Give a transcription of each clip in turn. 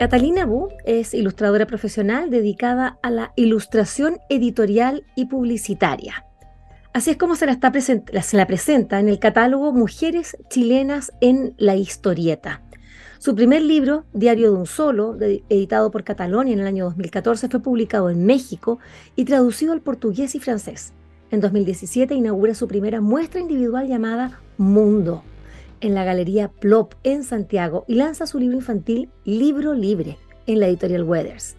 Catalina Bu es ilustradora profesional dedicada a la ilustración editorial y publicitaria. Así es como se la, se la presenta en el catálogo Mujeres chilenas en la historieta. Su primer libro, Diario de un Solo, editado por Catalonia en el año 2014, fue publicado en México y traducido al portugués y francés. En 2017 inaugura su primera muestra individual llamada Mundo, en la Galería Plop en Santiago y lanza su libro infantil Libro Libre en la editorial Weathers.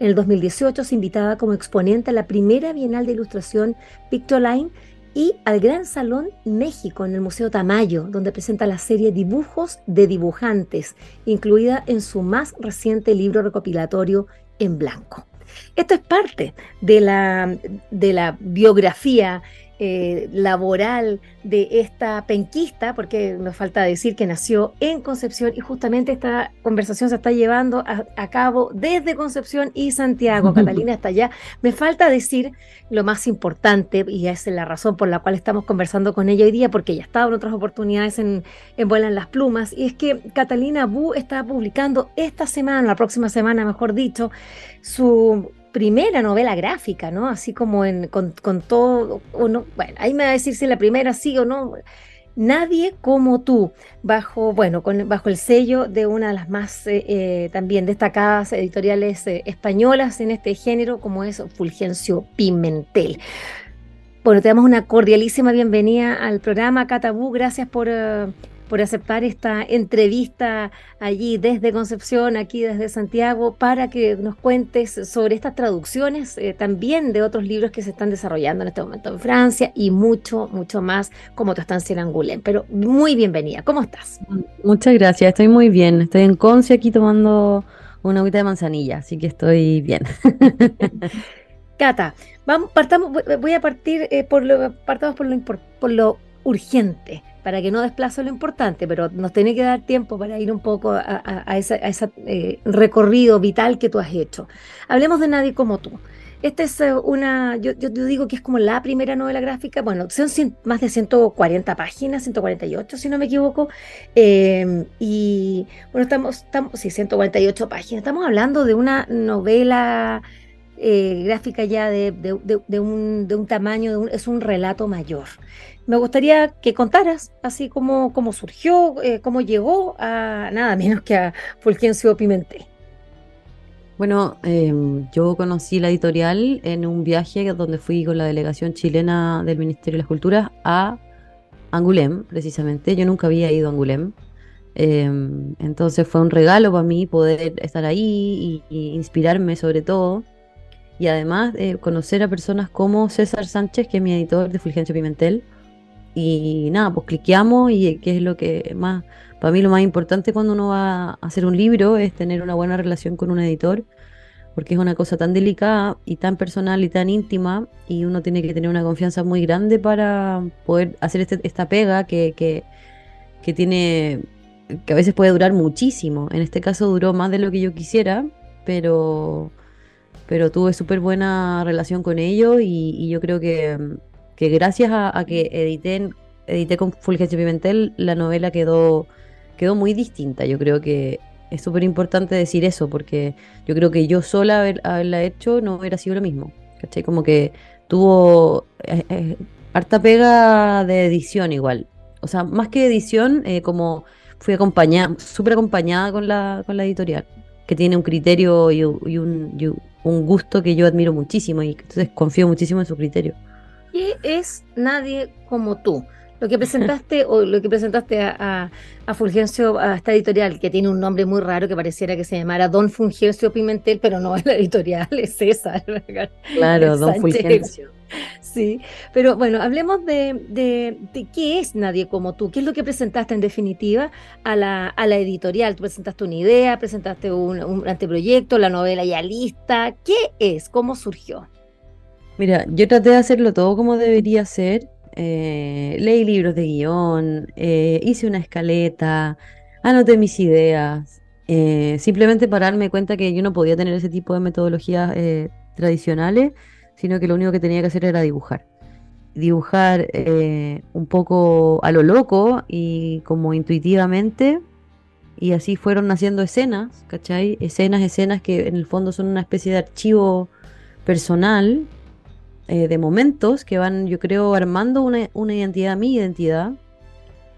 En el 2018 es invitada como exponente a la primera Bienal de Ilustración Pictoline y al Gran Salón México en el Museo Tamayo, donde presenta la serie Dibujos de Dibujantes, incluida en su más reciente libro recopilatorio en blanco. Esto es parte de la, de la biografía eh, laboral de esta penquista, porque nos falta decir que nació en Concepción y justamente esta conversación se está llevando a, cabo desde Concepción y Santiago. Catalina está allá. Me falta decir lo más importante, y esa es la razón por la cual estamos conversando con ella hoy día, porque ella ha estado en otras oportunidades en, en Vuelan las Plumas, y es que Catalina Bu está publicando esta semana, la próxima semana mejor dicho, su primera novela gráfica, ¿no? Así como en, con, todo, bueno, ahí me va a decir si la primera sí o no. Nadie como tú, bajo, bueno, bajo el sello de una de las más eh, eh, también destacadas editoriales eh, españolas en este género, como es Fulgencio Pimentel. Bueno, te damos una cordialísima bienvenida al programa Catabú. Gracias por por aceptar esta entrevista allí desde Concepción, aquí desde Santiago, para que nos cuentes sobre estas traducciones eh, también de otros libros que se están desarrollando en este momento en Francia y mucho, mucho más como tu estancia en Angoulême. Pero muy bienvenida, ¿cómo estás? Muchas gracias, estoy muy bien. Estoy en Conce aquí tomando una agüita de manzanilla, así que estoy bien. Cata, vamos, partamos, voy a partir eh, por lo, partamos por lo, por lo urgente para que no desplace lo importante, pero nos tiene que dar tiempo para ir un poco a, ese eh, recorrido vital que tú has hecho. Hablemos de Nadie como tú. Esta es eh, una, yo, yo, digo que es como la primera novela gráfica, bueno, son más de 140 páginas, 148 si no me equivoco, em, y bueno, estamos, estamos, sí, 148 páginas, estamos hablando de una novela eh, gráfica ya de, un, de un, tamaño, es un relato mayor. Me gustaría que contaras así como cómo surgió, eh, cómo llegó a nada menos que a Fulgencio Pimentel. Bueno, em, yo conocí la editorial en un viaje donde fui con la delegación chilena del Ministerio de las Culturas a Angulem, precisamente. Yo nunca había ido a Angulem. Em, entonces fue un regalo para mí poder estar ahí y inspirarme sobre todo y además eh, conocer a personas como César Sánchez, que es mi editor de Fulgencio Pimentel. Y nada, pues cliqueamos y qué es lo que más, para mí lo más importante cuando uno va a hacer un libro es tener una buena relación con un editor, porque es una cosa tan delicada y tan personal y tan íntima y uno tiene que tener una confianza muy grande para poder hacer este, esta pega que, que, que tiene, que a veces puede durar muchísimo. En este caso duró más de lo que yo quisiera, pero pero tuve súper buena relación con ellos y, yo creo que, que gracias a, que edité, edité con Fulgencio Pimentel, la novela quedó, quedó muy distinta. Yo creo que es súper importante decir eso, porque yo creo que yo sola haberla hecho no hubiera sido lo mismo. ¿Cachai? Como que tuvo eh, eh, harta pega de edición igual. O sea, más que edición, eh, como fui acompañada, súper acompañada con la, con la editorial, que tiene un criterio y, un, un gusto que yo admiro muchísimo y entonces confío muchísimo en su criterio. ¿Qué es Nadie como tú? Lo que presentaste o lo que presentaste a, a, Fulgencio, a esta editorial, que tiene un nombre muy raro que pareciera que se llamara Don Fulgencio Pimentel, pero no es la editorial, es César. Claro, Don Fulgencio. Sí, pero bueno, hablemos de, de, qué es Nadie como tú, qué es lo que presentaste en definitiva a la, a la editorial. Tú presentaste una idea, presentaste un, un anteproyecto, la novela ya lista. ¿Qué es? ¿Cómo surgió? Mira, yo traté de hacerlo todo como debería ser. Eh, leí libros de guion, eh, hice una escaleta, anoté mis ideas. Eh, simplemente para darme cuenta que yo no podía tener ese tipo de metodologías tradicionales, sino que lo único que tenía que hacer era dibujar. Dibujar un poco a lo loco y como intuitivamente. Y así fueron naciendo escenas, ¿cachai? Escenas, escenas que en el fondo son una especie de archivo personal eh, de momentos que van, yo creo, armando una, identidad, mi identidad,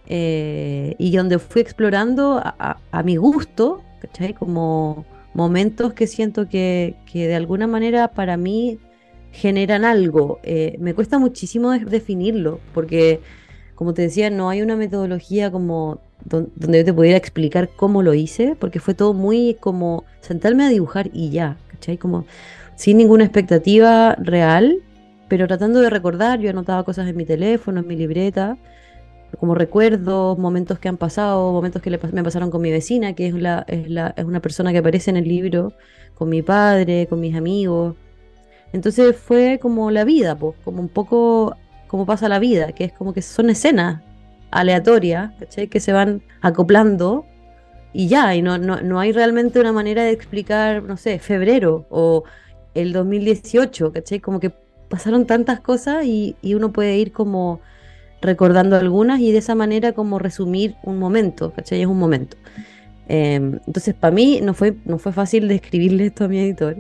eh, y donde fui explorando a, mi gusto, ¿cachai? Como momentos que siento que, que, de alguna manera para mí generan algo. Eh, me cuesta muchísimo definirlo, porque, como te decía, no hay una metodología como donde yo te pudiera explicar cómo lo hice, porque fue todo muy como sentarme a dibujar y ya, ¿cachai? Como sin ninguna expectativa real, pero tratando de recordar, yo anotaba cosas en mi teléfono, en mi libreta, como recuerdos, momentos que han pasado, momentos que me pasaron con mi vecina, que es, la, es, una persona que aparece en el libro, con mi padre, con mis amigos. Entonces fue como la vida, pues, como un poco como pasa la vida, que es como que son escenas aleatorias, que se van acoplando y ya, y no, no, no hay realmente una manera de explicar, no sé, febrero o el 2018, ¿cachai? Como que pasaron tantas cosas y, uno puede ir como recordando algunas y de esa manera como resumir un momento, ¿cachai? Es un momento. Em, entonces, para mí no fue, no fue fácil describirle esto a mi editor.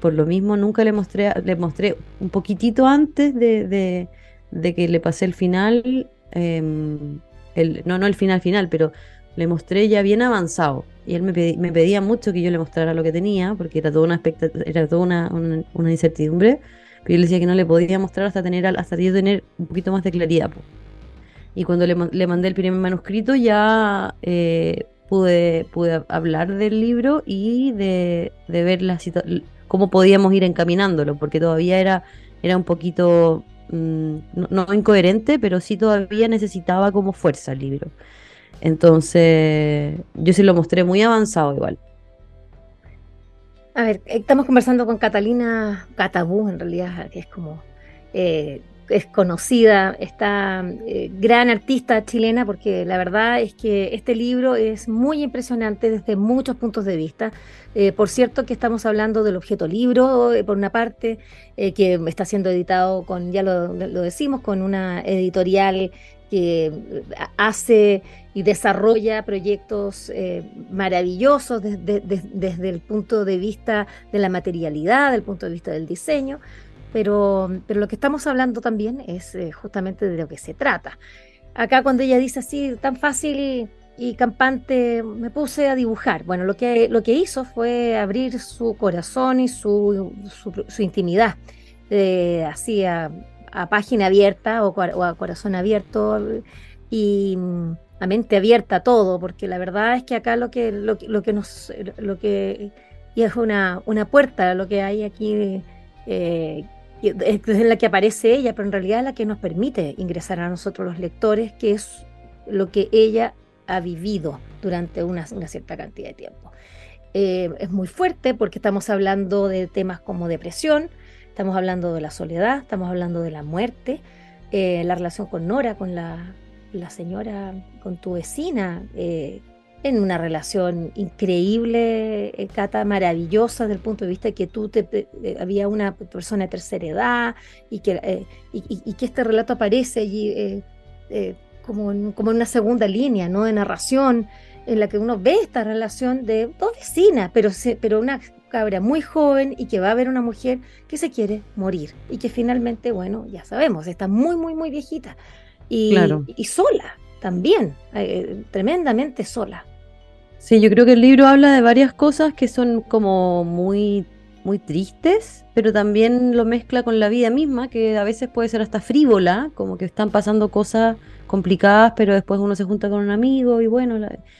Por lo mismo, nunca le mostré, le mostré un poquitito antes de, que le pasé el final, em, el, no, no el final final, pero le mostré ya bien avanzado. Y él me, me pedía mucho que yo le mostrara lo que tenía, porque era toda una, era toda una, una incertidumbre. Pero yo le decía que no le podía mostrar hasta tener hasta yo tener un poquito más de claridad. Y cuando le, mandé el primer manuscrito ya eh, pude, pude hablar del libro y de, ver la cómo podíamos ir encaminándolo, porque todavía era, era un poquito, mm, no, incoherente, pero sí todavía necesitaba como fuerza el libro. Entonces, yo sí lo mostré muy avanzado igual. A ver, estamos conversando con Catalina Catabú, en realidad, que es como eh, es conocida, esta eh, gran artista chilena, porque la verdad es que este libro es muy impresionante desde muchos puntos de vista. Eh, por cierto, que estamos hablando del objeto libro, por una parte, que está siendo editado con, ya lo, lo decimos, con una editorial que hace y desarrolla proyectos eh, maravillosos desde el punto de vista de la materialidad, del punto de vista del diseño, pero, pero lo que estamos hablando también es eh, justamente de lo que se trata. Acá cuando ella dice así, tan fácil y campante, me puse a dibujar. Bueno, lo que, lo que hizo fue abrir su corazón y su, su, intimidad, eh, así a, página abierta o, o a corazón abierto y la mente abierta a todo, porque la verdad es que acá lo que, lo, que nos, lo que, y es una, una puerta, lo que hay aquí, eh, es en la que aparece ella, pero en realidad es la que nos permite ingresar a nosotros los lectores, que es lo que ella ha vivido durante una, cierta cantidad de tiempo. Eh, es muy fuerte porque estamos hablando de temas como depresión, estamos hablando de la soledad, estamos hablando de la muerte, eh, la relación con Nora, con la, la señora, con tu vecina, eh, en una relación increíble, eh, Cata, maravillosa desde el punto de vista de que tú te, había una persona de tercera edad y que, y, que este relato aparece allí como, en, como en una segunda línea, ¿no? De narración, en la que uno ve esta relación de dos vecinas, pero, pero una cabra muy joven y que va a ver una mujer que se quiere morir y que finalmente, bueno, ya sabemos, está muy, muy, muy viejita y, y sola también, eh, tremendamente sola. Sí, yo creo que el libro habla de varias cosas que son como muy muy tristes, pero también lo mezcla con la vida misma, que a veces puede ser hasta frívola, como que están pasando cosas complicadas, pero después uno se junta con un amigo y bueno,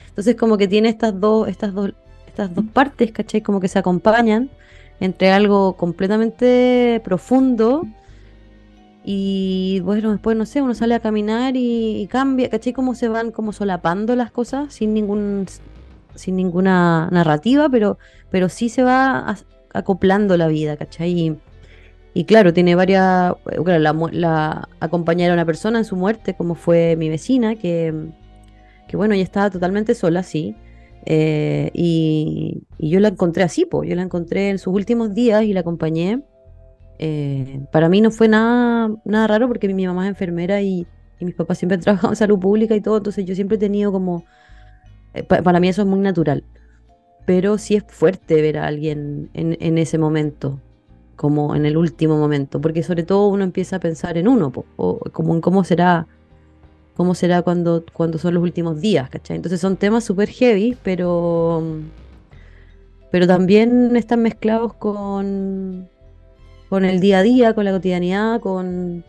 entonces como que tiene estas dos, estas dos, estas dos partes, ¿cachai? Como que se acompañan entre algo completamente profundo y bueno, después no sé, uno sale a caminar y, cambia, ¿cachai? Como se van como solapando las cosas sin ningún sin ninguna narrativa, pero, pero sí se va acoplando la vida, ¿cachai? Y, claro, tiene varias, claro, la, acompañar a una persona en su muerte, como fue mi vecina, que, que bueno, ella estaba totalmente sola, sí, eh, y, yo la encontré así, pues, yo la encontré en sus últimos días y la acompañé. Eh, para mí no fue nada, nada raro porque mi, mamá es enfermera y, mis papás siempre han trabajado en salud pública y todo, entonces yo siempre he tenido como, eh, para mí eso es muy natural, pero sí es fuerte ver a alguien en, ese momento, como en el último momento, porque sobre todo uno empieza a pensar en uno, o como en cómo será cómo será cuando, cuando son los últimos días, ¿cachai? Entonces son temas súper heavy, pero, pero también están mezclados con, con el día a día, con la cotidianidad, con,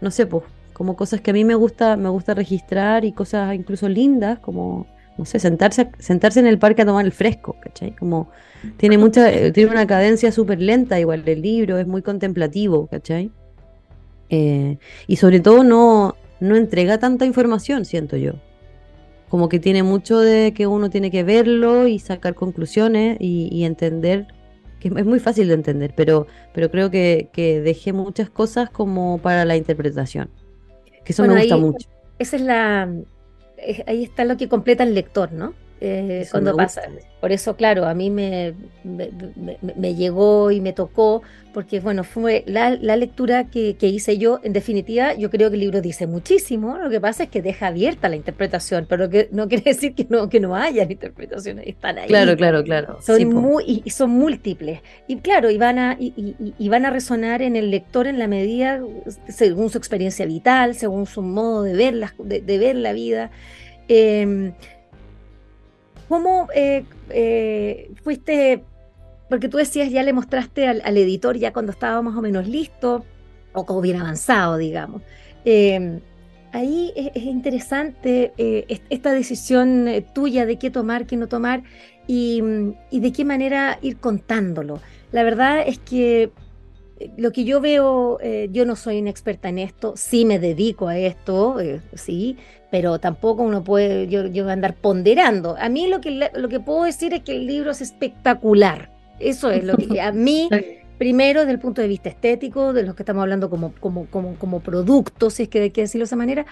no sé, pues, como cosas que a mí me gusta, me gusta registrar y cosas incluso lindas, como, no sé, sentarse, sentarse en el parque a tomar el fresco, ¿cachai? Como tiene mucha, tiene una cadencia súper lenta, igual el libro, es muy contemplativo, ¿cachai? Eh, y sobre todo no, no entrega tanta información, siento yo. Como que tiene mucho de que uno tiene que verlo y sacar conclusiones y, entender, que es muy fácil de entender, pero, pero creo que, que dejé muchas cosas como para la interpretación. Que eso me gusta mucho. Esa es la. Ahí está lo que completa el lector, ¿no? Eh, cuando pasa. Por eso, claro, a mí me, me, llegó y me tocó, porque bueno, fue la, lectura que, hice yo. En definitiva, yo creo que el libro dice muchísimo. Lo que pasa es que deja abierta la interpretación, pero que no quiere decir que no, que no haya interpretaciones, están ahí. Claro, claro, claro. Son muy, y, son múltiples. Y claro, y van, a, y, van a resonar en el lector en la medida, según su experiencia vital, según su modo de ver la, de, ver la vida. Em, ¿Cómo eh, eh, fuiste? Porque tú decías, ya le mostraste al, editor ya cuando estaba más o menos listo, o como bien avanzado, digamos. Em, ahí es, interesante eh, esta decisión tuya de qué tomar, qué no tomar y, de qué manera ir contándolo. La verdad es que lo que yo veo, yo no soy una experta en esto, sí me dedico a esto, sí, pero tampoco uno puede yo, yo andar ponderando. A mí lo que, lo que puedo decir es que el libro es espectacular. Eso es lo que a mí, primero desde el punto de vista estético, de los que estamos hablando como, como, como, como producto, si es que hay que decirlo de esa manera,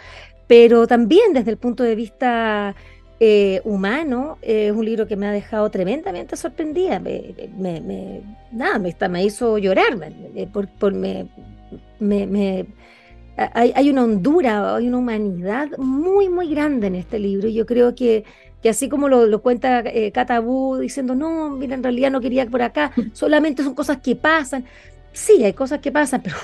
pero también desde el punto de vista eh, humano, es un libro que me ha dejado tremendamente sorprendida. Me, me, nada, me, me hizo llorar, por, por, me, me hay, una hondura, hay una humanidad muy, muy grande en este libro. Yo creo que, que así como lo, cuenta eh, diciendo, no, mira, en realidad no quería por acá, solamente son cosas que pasan. Sí, hay cosas que pasan, pero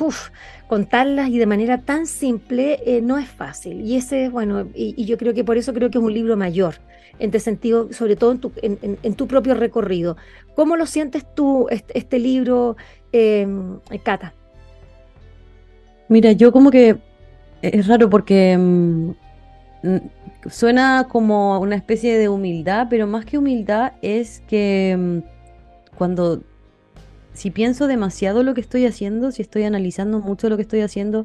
contarlas y de manera tan simple eh, no es fácil. Y ese, bueno, y, yo creo que por eso creo que es un libro mayor, en este sentido, sobre todo en tu, en, tu propio recorrido. ¿Cómo lo sientes tú, este, este libro, eh, Cata? Mira, yo como que es raro porque mm, suena como una especie de humildad, pero más que humildad es que mm, cuando, si pienso demasiado lo que estoy haciendo, si estoy analizando mucho lo que estoy haciendo,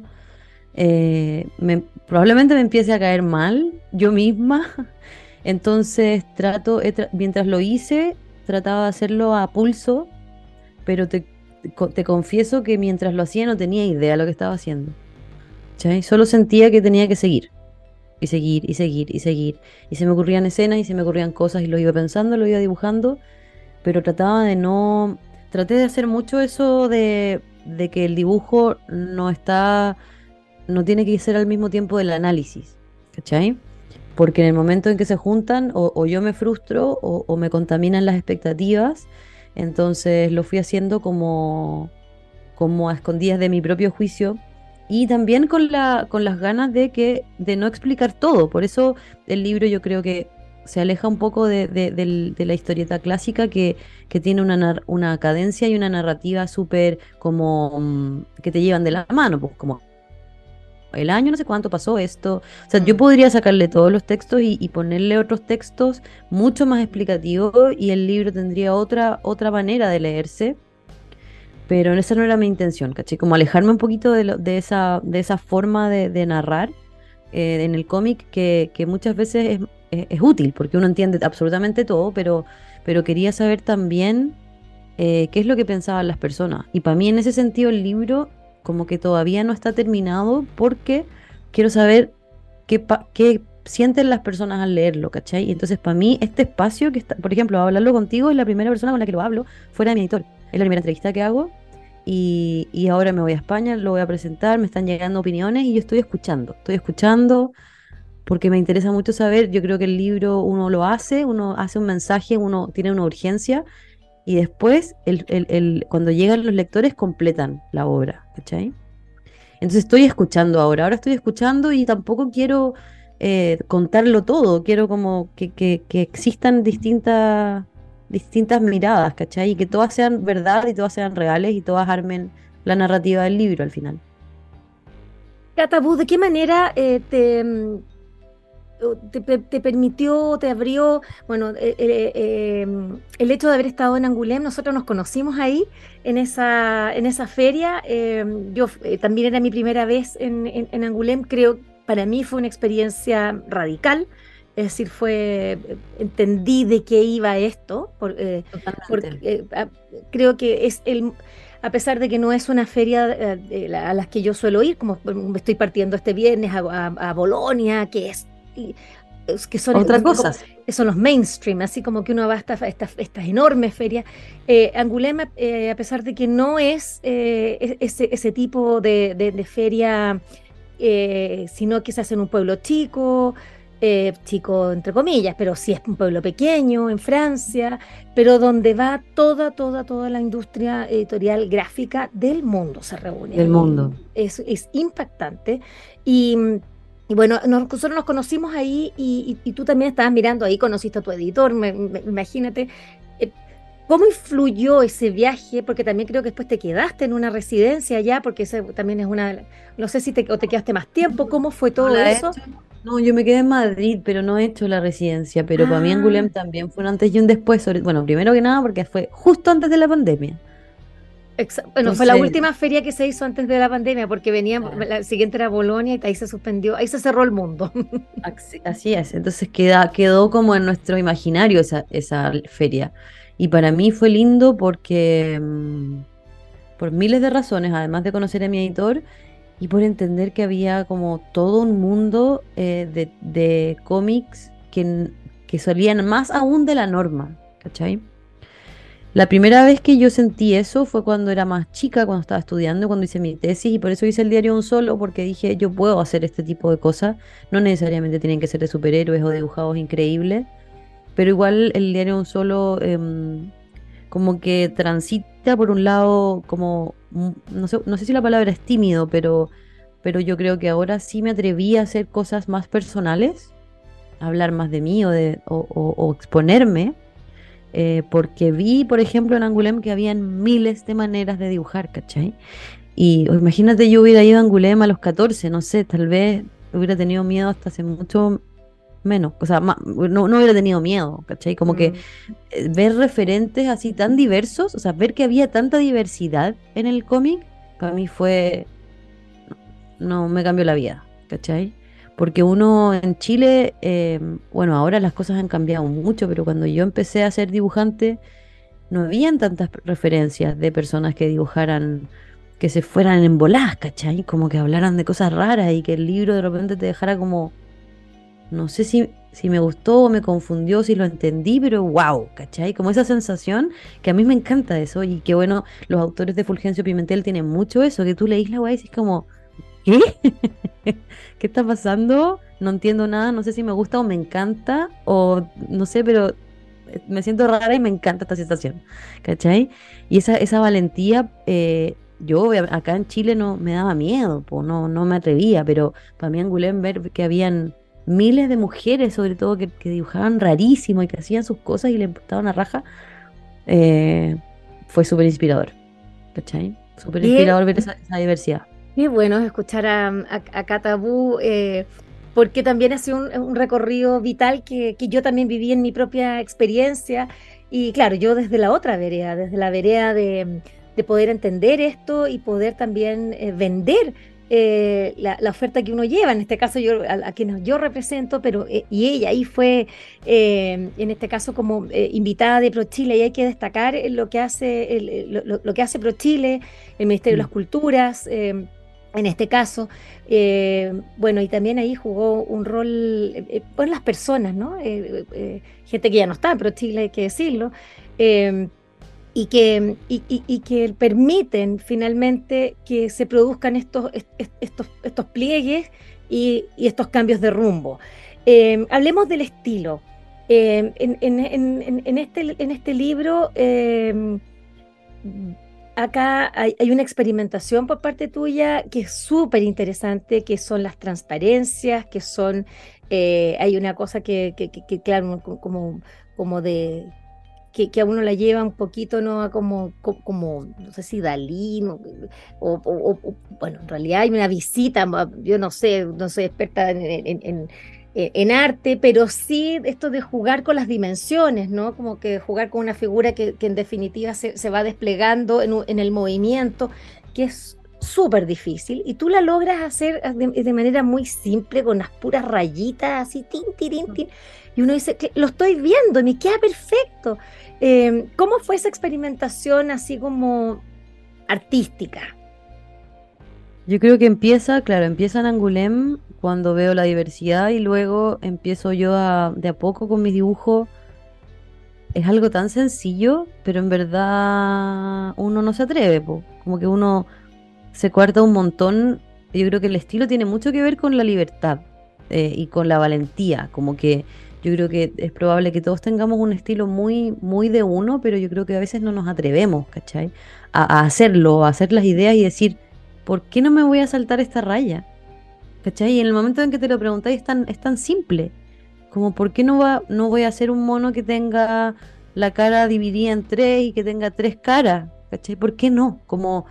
eh, probablemente me empiece a caer mal yo misma. Entonces trato, mientras lo hice, trataba de hacerlo a pulso, pero te, confieso que mientras lo hacía no tenía idea de lo que estaba haciendo. Solo sentía que tenía que seguir. Y seguir, y seguir, y seguir. Y se me ocurrían escenas y se me ocurrían cosas y lo iba pensando, lo iba dibujando, pero trataba de no... Traté de hacer mucho eso de, de que el dibujo no está... no tiene que ser al mismo tiempo del análisis. ¿Cachai? Porque en el momento en que se juntan, o, yo me frustro o, me contaminan las expectativas entonces lo fui haciendo como, como a escondidas de mi propio juicio y también con, la, con las ganas de, que, de no explicar todo. Por eso el libro yo creo que se aleja un poco de, de, la historieta clásica que, que tiene una, una cadencia y una narrativa súper como mm, que te llevan de la mano, pues como el año no sé cuánto pasó esto. O sea, yo mm. podría sacarle todos los textos y, ponerle otros textos mucho más explicativos y el libro tendría otra, otra manera de leerse. Pero esa no era mi intención, ¿caché? Como alejarme un poquito de, de, esa, de esa forma de, narrar eh, en el cómic que, que, muchas veces es, es, útil, porque uno entiende absolutamente todo, pero, pero quería saber también eh, qué es lo que pensaban las personas. Y para mí en ese sentido el libro como que todavía no está terminado porque quiero saber qué, qué sienten las personas al leerlo, ¿cachai? Y entonces para mí este espacio que está, por ejemplo, hablarlo contigo es la primera persona con la que lo hablo fuera de mi editor. Es la primera entrevista que hago y, y, ahora me voy a España, lo voy a presentar, me están llegando opiniones y yo estoy escuchando, estoy escuchando porque me interesa mucho saber, yo creo que el libro uno lo hace, uno hace un mensaje, uno tiene una urgencia y después, el, cuando llegan los lectores, completan la obra, ¿cachai? Entonces estoy escuchando ahora, ahora estoy escuchando y tampoco quiero eh, contarlo todo, quiero como que, que, existan distintas, distintas miradas, ¿cachai? Y que todas sean verdad y todas sean reales y todas armen la narrativa del libro al final. Catabú, ¿de qué manera eh, te, te, permitió, te abrió, bueno, eh, eh, eh, el hecho de haber estado en Angulem, nosotros nos conocimos ahí, en esa, en esa feria, yo también era mi primera vez en, en, Angulem, creo, para mí fue una experiencia radical, es decir, fue, entendí de qué iba esto, porque creo que es el a pesar de que no es una feria a las que yo suelo ir, como estoy partiendo este viernes a, a Bolonia, que es que son otras cosas. son los mainstream, así como que uno va a estas esta, enormes ferias. Eh, Angulema, eh, a pesar de que no es eh, ese, ese, tipo de, feria, eh, sino que se hace en un pueblo chico, chico entre comillas, pero sí es un pueblo pequeño en Francia, pero donde va toda, toda, toda la industria editorial gráfica del mundo se reúne. Del mundo. Es, es impactante. Y y bueno, nosotros nos conocimos ahí y, tú también estabas mirando ahí, conociste a tu editor, imagínate. Eh, ¿Cómo influyó ese viaje? Porque también creo que después te quedaste en una residencia allá, porque ese también es una, no sé si te, o te quedaste más tiempo, ¿cómo fue todo eso? No, yo me quedé en Madrid, pero no he hecho la residencia, pero para mí Angulem ah. también fue un antes y un después, bueno, primero que nada porque fue justo antes de la pandemia bueno, fue la última feria que se hizo antes de la pandemia, porque venía, la siguiente era Bolonia y ahí se suspendió, ahí se cerró el mundo. Así, es, entonces queda, quedó como en nuestro imaginario esa, esa feria. Y para mí fue lindo porque, mm, por miles de razones, además de conocer a mi editor y por entender que había como todo un mundo eh, de, de cómics que, que salían más aún de la norma, ¿cachai? La primera vez que yo sentí eso fue cuando era más chica, cuando estaba estudiando, cuando hice mi tesis y por eso hice el diario un solo, porque dije yo puedo hacer este tipo de cosas, no necesariamente tienen que ser de superhéroes o dibujados increíbles, pero igual el diario un solo em, como que transita por un lado como, mm, no sé, no sé si la palabra es tímido, pero, pero yo creo que ahora sí me atreví a hacer cosas más personales, hablar más de mí o, exponerme eh, porque vi, por ejemplo, en Angulem que habían miles de maneras de dibujar, ¿cachai? Y imagínate, yo hubiera ido a Angulem a los 14, no sé, tal vez hubiera tenido miedo hasta hace mucho menos, o sea, no, no hubiera tenido miedo, ¿cachai? Como que mm. eh, ver referentes así tan diversos, o sea, ver que había tanta diversidad en el cómic, para mí fue, no, me cambió la vida, ¿cachai? Porque uno en Chile, eh, bueno, ahora las cosas han cambiado mucho, pero cuando yo empecé a ser dibujante, no habían tantas referencias de personas que dibujaran, que se fueran en bolas, ¿cachai? Como que hablaran de cosas raras y que el libro de repente te dejara como, no sé si, si me gustó o me confundió, si lo entendí, pero wow, ¿cachai? Como esa sensación que a mí me encanta eso y que bueno, los autores de Fulgencio Pimentel tienen mucho eso, que tú leís la guay y es como ¿qué? ¿Qué está pasando? No entiendo nada, no sé si me gusta o me encanta, o no sé, pero eh, me siento rara y me encanta esta sensación, ¿cachai? Y esa, esa valentía, eh, yo acá en Chile no me daba miedo, no, no me atrevía, pero para mí Angulén ver que habían miles de mujeres, sobre todo, que, dibujaban rarísimo y que hacían sus cosas y le importaban a raja, eh, fue súper inspirador. ¿Cachai? Súper inspirador ver esa, diversidad. Y bueno escuchar a, a, Catabú, eh, porque también ha sido un, recorrido vital que, que, yo también viví en mi propia experiencia. Y claro, yo desde la otra vereda, desde la vereda de, de poder entender esto y poder también eh, vender eh, la, oferta que uno lleva, en este caso yo, a, quienes yo represento, pero eh, y ella ahí fue, en este caso como invitada de ProChile, y hay que destacar lo que hace, lo, que hace ProChile, el Ministerio de las mm. Culturas, en este caso, bueno, y también ahí jugó un rol, pues las personas, ¿no? gente que ya no está en ProChile, hay que decirlo, y que, y, que permiten finalmente que se produzcan estos, estos, estos pliegues y, estos cambios de rumbo. Em, hablemos del estilo. Em, en, este, en este libro, em, acá hay, una experimentación por parte tuya que es súper interesante, que son las transparencias, que son, eh, hay una cosa que, que claro, como, como de que, a uno la lleva un poquito, ¿no? Como, como, no sé si Dalí, o, bueno, en realidad hay una visita, yo no sé, no soy experta en, en, arte, pero sí esto de jugar con las dimensiones, ¿no? Como que jugar con una figura que, en definitiva se, va desplegando en, el movimiento, que es súper difícil y tú la logras hacer de, manera muy simple, con las puras rayitas, así, tin, tin, tin, y uno dice, lo estoy viendo, me queda perfecto. Eh, ¿Cómo fue esa experimentación así como artística? Yo creo que empieza, claro, empieza en Angulem cuando veo la diversidad y luego empiezo yo de a poco con mis dibujos. Es algo tan sencillo, pero en verdad uno no se atreve, como que uno se cuarta un montón. Yo creo que el estilo tiene mucho que ver con la libertad eh, y con la valentía, como que yo creo que es probable que todos tengamos un estilo muy, muy de uno, pero yo creo que a veces no nos atrevemos, ¿cachai? A, hacerlo, a hacer las ideas y decir, ¿por qué no me voy a saltar esta raya? ¿Cachai? Y en el momento en que te lo preguntáis es tan, es tan simple. Como, ¿por qué no, va, no voy a hacer un mono que tenga la cara dividida en tres y que tenga tres caras? ¿Cachai? ¿Por qué no? Como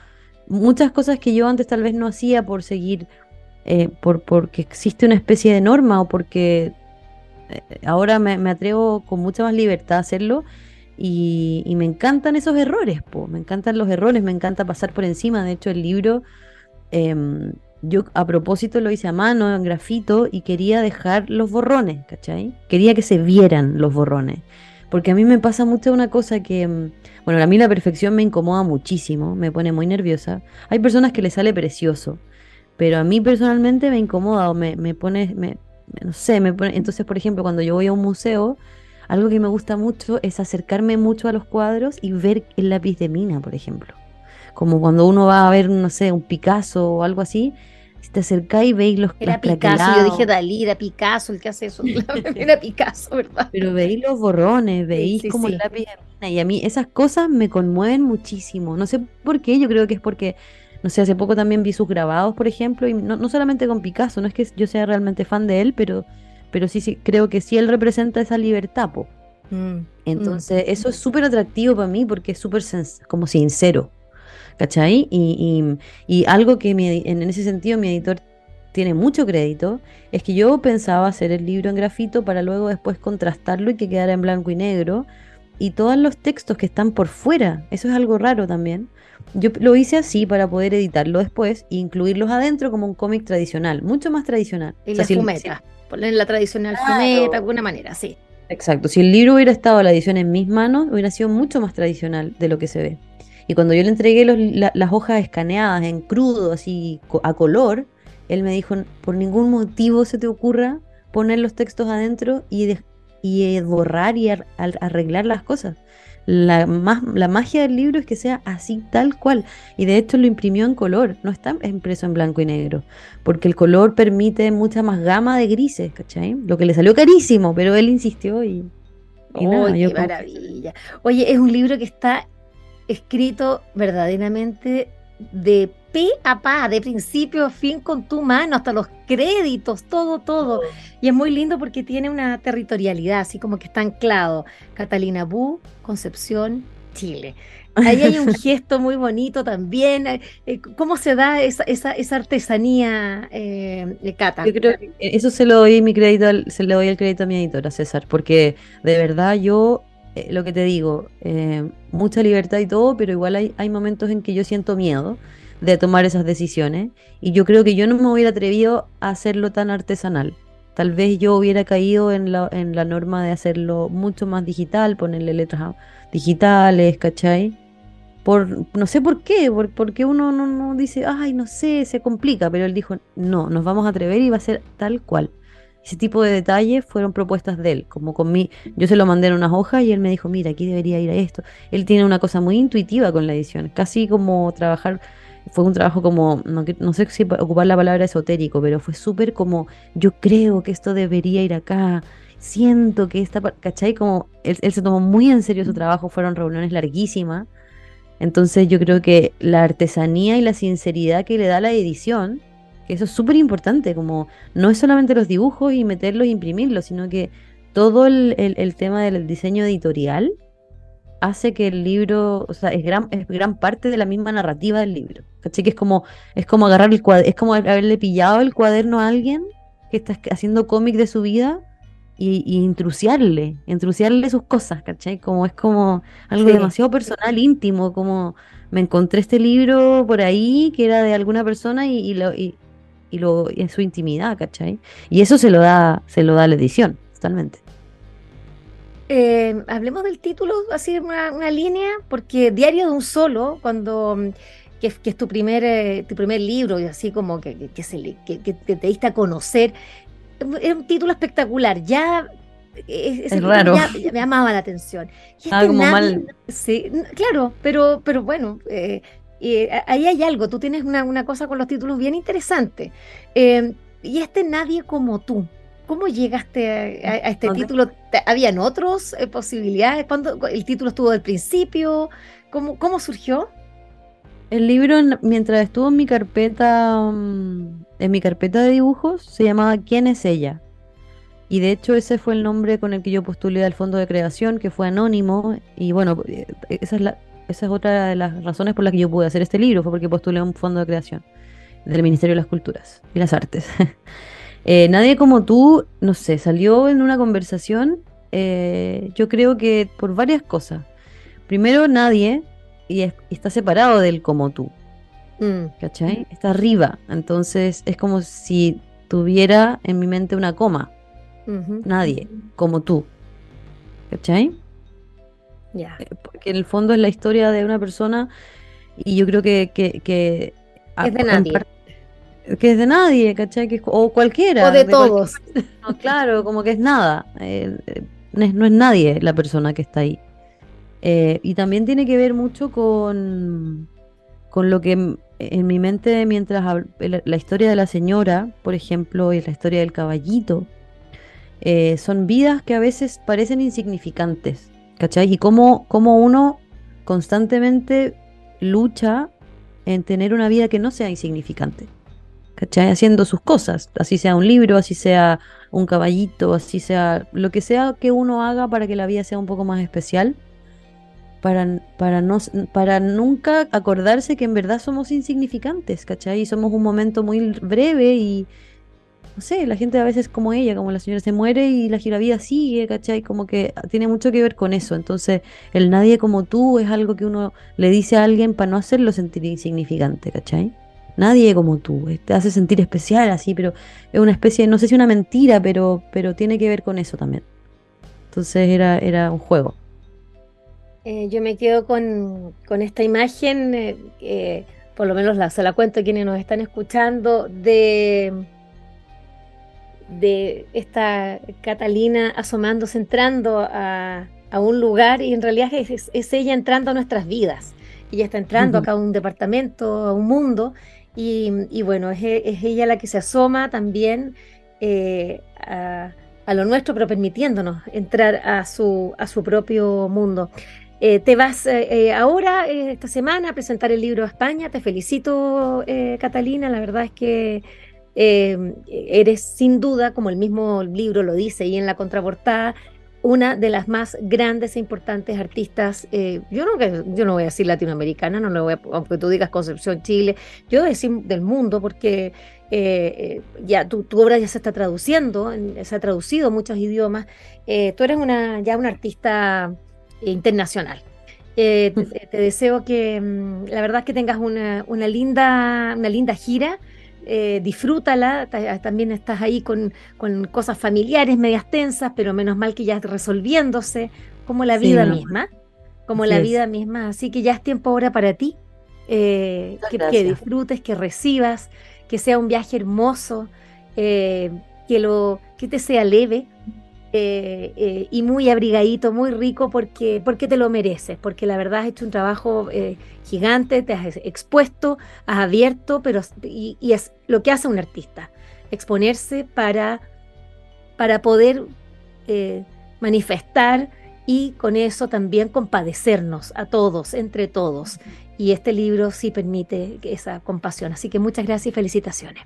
muchas cosas que yo antes tal vez no hacía por seguir, eh, por, porque existe una especie de norma o porque eh, ahora me, atrevo con mucha más libertad a hacerlo y, me encantan esos errores, me encantan los errores, me encanta pasar por encima. De hecho, el libro em, yo a propósito lo hice a mano, en grafito, y quería dejar los borrones, ¿cachai? Quería que se vieran los borrones. Porque a mí me pasa mucho una cosa que, em, bueno, a mí la perfección me incomoda muchísimo, me pone muy nerviosa. Hay personas que le sale precioso, pero a mí personalmente me incomoda o me, me pone, me, no sé, me entonces por ejemplo cuando yo voy a un museo, algo que me gusta mucho es acercarme mucho a los cuadros y ver el lápiz de mina, por ejemplo. Como cuando uno va a ver, no sé, un Picasso o algo así, si te acercáis y veis los Era Picasso, yo dije Dalí, era Picasso el que hace eso, era Picasso, ¿verdad? Pero veis los borrones, veis como el lápiz de mina y a mí esas cosas me conmueven muchísimo. No sé por qué, yo creo que es porque no sé, hace poco también vi sus grabados, por ejemplo, y no, solamente con Picasso, no es que yo sea realmente fan de él, pero, pero sí, sí creo que sí él representa esa libertad, po. Mm, Entonces, mm. eso es súper atractivo para mí porque es súper como sincero, ¿cachai? Y, y, algo que en ese sentido mi editor tiene mucho crédito, es que yo pensaba hacer el libro en grafito para luego después contrastarlo y que quedara en blanco y negro. Y todos los textos que están por fuera, eso es algo raro también, yo lo hice así para poder editarlo después e incluirlos adentro como un cómic tradicional, mucho más tradicional. Y la fumeta, poner la tradicional fumeta de alguna manera, sí. Exacto, si el libro hubiera estado la edición en mis manos, hubiera sido mucho más tradicional de lo que se ve. Y cuando yo le entregué las hojas escaneadas en crudo, así a color, él me dijo, por ningún motivo se te ocurra poner los textos adentro y, y borrar y arreglar las cosas la, más, la magia del libro es que sea así tal cual. Y de hecho lo imprimió en color, no está impreso en blanco y negro, porque el color permite mucha más gama de grises, ¿cachai? Lo que le salió carísimo, pero él insistió y... y qué maravilla! Oye, es un libro que está escrito verdaderamente de pe a pa, de principio a fin con tu mano, hasta los créditos, todo, todo. Y es muy lindo porque tiene una territorialidad, así como que está anclado. Catalina Bu, Concepción, Chile. Ahí hay un gesto muy bonito también. Eh, eh, ¿Cómo se da esa, esa, artesanía, eh, de Cata? Yo creo que eso se lo doy mi crédito, se le doy el crédito a mi editora, César, porque de verdad yo, lo que te digo, mucha libertad y todo, pero igual hay, hay momentos en que yo siento miedo de tomar esas decisiones y yo creo que yo no me hubiera atrevido a hacerlo tan artesanal. Tal vez yo hubiera caído en la, en la norma de hacerlo mucho más digital, ponerle letras digitales, ¿cachai? por no sé por qué, por, porque uno no, no, dice, ay, no sé, se complica, pero él dijo, no, nos vamos a atrever y va a ser tal cual. Ese tipo de detalles fueron propuestas de él, como con yo se lo mandé en unas hojas y él me dijo, mira, aquí debería ir a esto. Él tiene una cosa muy intuitiva con la edición, casi como trabajar, fue un trabajo como, no, sé si ocupar la palabra esotérico, pero fue súper como, yo creo que esto debería ir acá, siento que esta, ¿cachai? Como él se tomó muy en serio su trabajo, fueron reuniones larguísimas entonces yo creo que la artesanía y la sinceridad que le da la edición, que eso es súper importante, como no es solamente los dibujos y meterlos e imprimirlos, sino que todo el, tema del diseño editorial hace que el libro, o sea, es gran, es gran parte de la misma narrativa del libro. ¿Cachai? Que es como, es como agarrar el cuaderno, es como haberle pillado el cuaderno a alguien que está haciendo cómic de su vida y, y intrusiarle, intrusiarle sus cosas, ¿cachai? Como es como algo demasiado personal, íntimo, como me encontré este libro por ahí que era de alguna persona y, lo, y, lo en su intimidad, ¿cachai? Y eso se lo da, se lo da la edición, totalmente. Eh, hablemos del título, así una, una línea, porque Diario de un Solo, cuando que, es tu primer, eh, tu primer libro, y así como que, que, te diste a conocer, es un título espectacular, ya es, raro. Ya, me llamaba la atención. ah, como mal. Sí, claro, pero, pero bueno, eh, ahí hay algo. Tú tienes una, cosa con los títulos bien interesante. Em, y este Nadie como tú. ¿Cómo llegaste a, este título? ¿Habían otras eh, posibilidades? ¿Cuándo el título estuvo del principio? ¿Cómo, cómo surgió? El libro, mientras estuvo en mi carpeta, mm, en mi carpeta de dibujos, se llamaba ¿Quién es ella? Y de hecho ese fue el nombre con el que yo postulé al fondo de creación, que fue anónimo. Y bueno, eh, esa es, la, esa es otra de las razones por las que yo pude hacer este libro, fue porque postulé un fondo de creación del Ministerio de las Culturas y las Artes. Eh, nadie como tú, no sé, salió en una conversación, eh, yo creo que por varias cosas. Primero, nadie y, está separado del como tú. Mm. ¿Cachai? Está arriba. Entonces es como si tuviera en mi mente una coma. Nadie, como tú. ¿Cachai? Ya. Eh, porque en el fondo es la historia de una persona y yo creo que... que, es de nadie. Que es de nadie, ¿cachai? Que o cualquiera. O de, todos. claro, como que es nada. Eh, eh, no es nadie la persona que está ahí. Eh, y también tiene que ver mucho con, con lo que en, mi mente, mientras la, historia de la señora, por ejemplo, y la historia del caballito, eh, son vidas que a veces parecen insignificantes, ¿cachai? Y cómo, cómo uno constantemente lucha en tener una vida que no sea insignificante. ¿Cachai? Haciendo sus cosas, así sea un libro, así sea un caballito, así sea lo que sea que uno haga para que la vida sea un poco más especial para, para, no, para nunca acordarse que en verdad somos insignificantes, ¿cachai? Y somos un momento muy breve y, no sé, la gente a veces como ella, como la señora se muere y la vida sigue, ¿cachai? Como que tiene mucho que ver con eso. Entonces, el nadie como tú es algo que uno le dice a alguien para no hacerlo sentir insignificante, ¿cachai? Nadie como tú, eh, te hace sentir especial así, pero es una especie, no sé si una mentira, pero, pero tiene que ver con eso también. Entonces era, era un juego. Eh, yo me quedo con, esta imagen, eh, por lo menos la, se la cuento a quienes nos están escuchando, de, de esta Catalina asomándose, entrando a, un lugar y en realidad es, ella entrando a nuestras vidas. Ella está entrando acá a un departamento, a un mundo, y, bueno, es, ella la que se asoma también eh, a, a, lo nuestro, pero permitiéndonos entrar a su, a su propio mundo. Eh, te vas ahora, esta semana, a presentar el libro a España. Te felicito, Catalina. La verdad es que eres sin duda, como el mismo libro lo dice y en la contraportada, una de las más grandes e importantes artistas, eh, yo, no, yo no voy a decir latinoamericana, no lo voy a, aunque tú digas Concepción Chile, yo voy a decir del mundo porque eh, eh, ya tu, obra ya se está traduciendo, se ha traducido a muchos idiomas, tú eres una, ya una artista internacional. Te, deseo que mm, la verdad que tengas una, una, linda, una linda gira eh, disfrútala, también estás ahí con, cosas familiares medias tensas, pero menos mal que ya resolviéndose, como la vida misma, como la vida misma, así que ya es tiempo ahora para ti, eh, que, disfrutes, que recibas, que sea un viaje hermoso, eh, que, lo, que te sea leve, eh, eh, y muy abrigadito, muy rico, porque, porque te lo mereces, porque la verdad has hecho un trabajo eh, gigante, te has expuesto, has abierto, pero y, es lo que hace un artista, exponerse para, para poder manifestar y con eso también compadecernos a todos, entre todos. Y este libro sí permite esa compasión. Así que muchas gracias y felicitaciones.